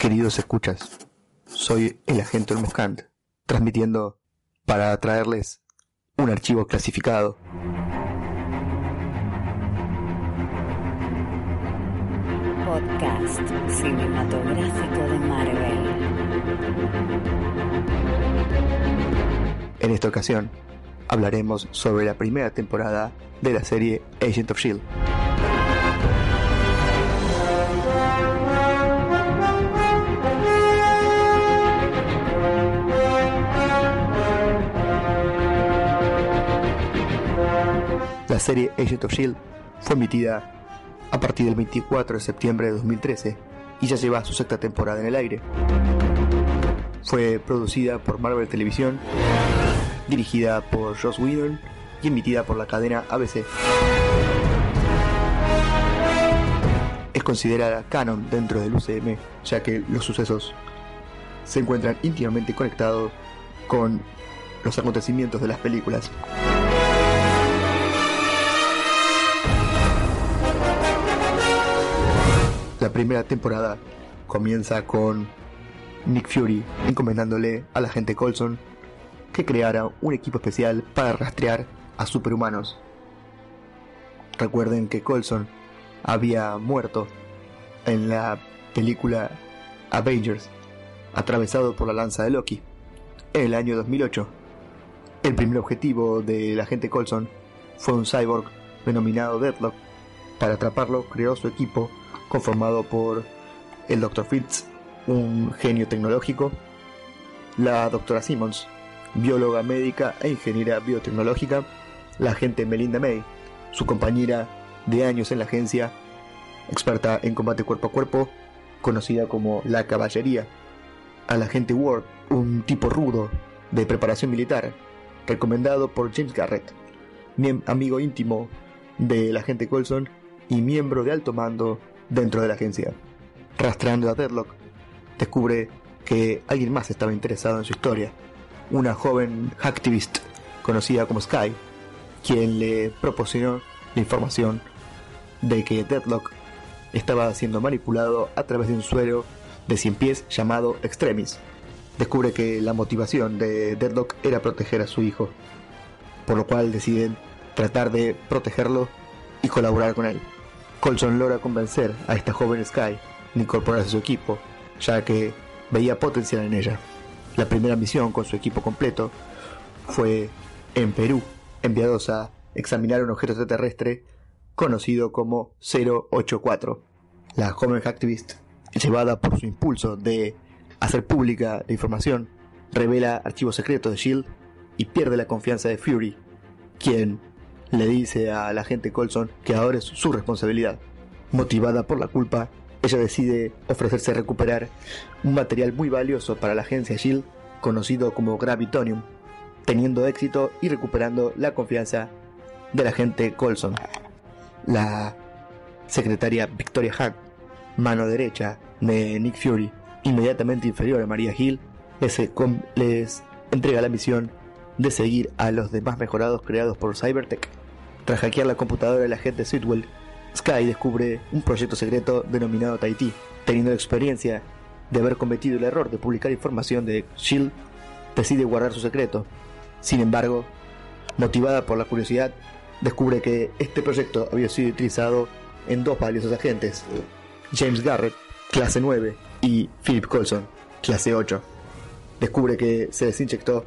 Queridos escuchas, soy el agente Olmoscant, transmitiendo para traerles un archivo clasificado. Podcast cinematográfico de Marvel. En esta ocasión hablaremos sobre la primera temporada de la serie Agent of Shield. La serie Agent of Shield fue emitida a partir del 24 de septiembre de 2013 y ya lleva su sexta temporada en el aire. Fue producida por Marvel Televisión, dirigida por Joss Whedon y emitida por la cadena ABC. Es considerada canon dentro del UCM, ya que los sucesos se encuentran íntimamente conectados con los acontecimientos de las películas. La primera temporada comienza con Nick Fury encomendándole al agente Colson que creara un equipo especial para rastrear a superhumanos. Recuerden que Colson había muerto en la película Avengers, atravesado por la lanza de Loki, en el año 2008. El primer objetivo del agente Colson fue un cyborg denominado Deadlock. Para atraparlo, creó su equipo conformado por el Dr. Fitz, un genio tecnológico, la doctora Simmons, bióloga médica e ingeniera biotecnológica, la agente Melinda May, su compañera de años en la agencia, experta en combate cuerpo a cuerpo, conocida como la caballería, al agente Ward, un tipo rudo de preparación militar, recomendado por James Garrett, amigo íntimo del agente Colson y miembro de alto mando dentro de la agencia. Rastreando a Deadlock, descubre que alguien más estaba interesado en su historia, una joven hacktivist conocida como Sky, quien le proporcionó la información de que Deadlock estaba siendo manipulado a través de un suero de 100 pies llamado Extremis. Descubre que la motivación de Deadlock era proteger a su hijo, por lo cual deciden tratar de protegerlo y colaborar con él. Colson logra convencer a esta joven Sky de incorporarse a su equipo, ya que veía potencial en ella. La primera misión con su equipo completo fue en Perú, enviados a examinar un objeto extraterrestre conocido como 084. La joven hacktivist, llevada por su impulso de hacer pública la información, revela archivos secretos de Shield y pierde la confianza de Fury, quien le dice a la agente Colson que ahora es su responsabilidad. Motivada por la culpa, ella decide ofrecerse a recuperar un material muy valioso para la agencia Shield conocido como Gravitonium, teniendo éxito y recuperando la confianza de la agente Colson. La secretaria Victoria Hack, mano derecha de Nick Fury, inmediatamente inferior a Maria Hill, les, les entrega la misión de seguir a los demás mejorados creados por Cybertech tras hackear la computadora del agente Sitwell, Sky descubre un proyecto secreto denominado Tahiti. Teniendo la experiencia de haber cometido el error de publicar información de Shield, decide guardar su secreto. Sin embargo, motivada por la curiosidad, descubre que este proyecto había sido utilizado en dos valiosos agentes, James Garrett, clase 9, y Philip Colson, clase 8. Descubre que se desinyectó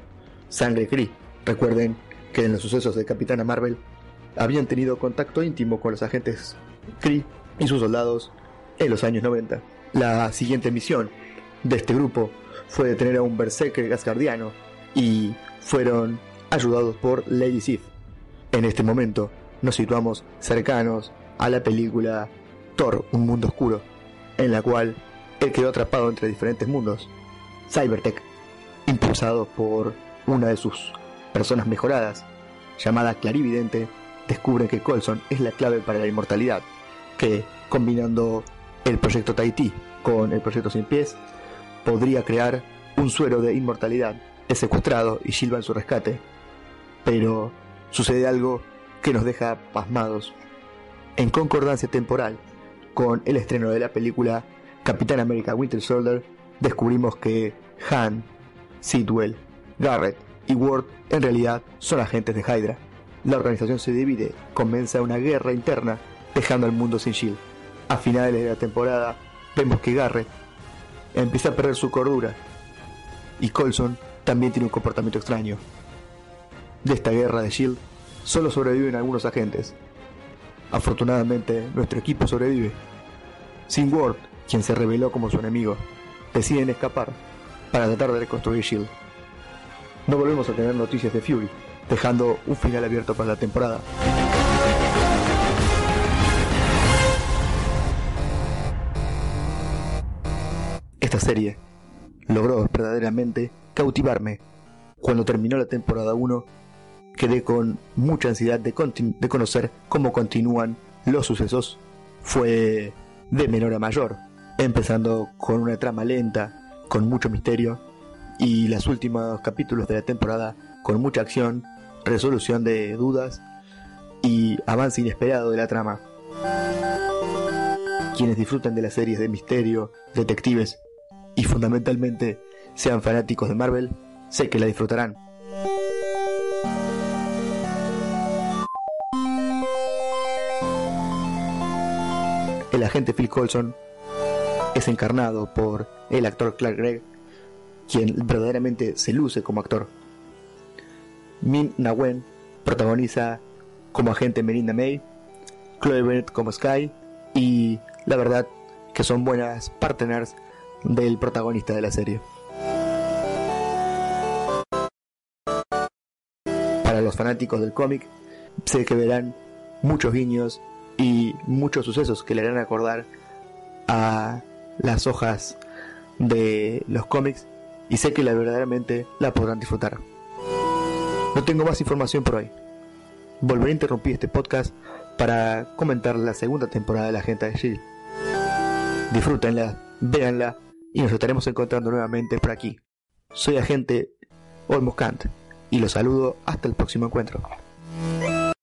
sangre Kree. Recuerden que en los sucesos de Capitana Marvel habían tenido contacto íntimo con los agentes Kree y sus soldados en los años 90. La siguiente misión de este grupo fue detener a un berserker gascardiano y fueron ayudados por Lady Sif. En este momento nos situamos cercanos a la película Thor, un mundo oscuro, en la cual él quedó atrapado entre diferentes mundos. Cybertech, impulsado por una de sus personas mejoradas, llamada Clarividente, descubre que Colson es la clave para la inmortalidad, que combinando el proyecto Tahiti con el proyecto Sin Pies, podría crear un suero de inmortalidad. Es secuestrado y Silva en su rescate. Pero sucede algo que nos deja pasmados. En concordancia temporal con el estreno de la película Capitán América Winter Soldier, descubrimos que Han, Sidwell, Garrett y Ward en realidad son agentes de Hydra. La organización se divide, comienza una guerra interna, dejando al mundo sin Shield. A finales de la temporada, vemos que Garrett empieza a perder su cordura y Colson también tiene un comportamiento extraño. De esta guerra de Shield, solo sobreviven algunos agentes. Afortunadamente, nuestro equipo sobrevive. Sin Ward, quien se reveló como su enemigo, deciden escapar para tratar de reconstruir Shield. No volvemos a tener noticias de Fury, dejando un final abierto para la temporada. Esta serie logró verdaderamente cautivarme. Cuando terminó la temporada 1, quedé con mucha ansiedad de, conocer cómo continúan los sucesos. Fue de menor a mayor, empezando con una trama lenta, con mucho misterio, y los últimos capítulos de la temporada con mucha acción, resolución de dudas y avance inesperado de la trama. Quienes disfrutan de las series de misterio, detectives y fundamentalmente sean fanáticos de Marvel, sé que la disfrutarán. El agente Phil Colson es encarnado por el actor Clark Gregg, quien verdaderamente se luce como actor. Min Na Wen protagoniza como agente Melinda May, Chloe Bennett como Sky y la verdad que son buenas partners del protagonista de la serie. Para los fanáticos del cómic, sé que verán muchos guiños y muchos sucesos que le harán acordar a las hojas de los cómics y sé que la verdaderamente la podrán disfrutar. No tengo más información por hoy. Volveré a interrumpir este podcast para comentar la segunda temporada de La Gente de Shield. Disfrútenla, véanla y nos estaremos encontrando nuevamente por aquí. Soy agente Olmos Kant y los saludo hasta el próximo encuentro.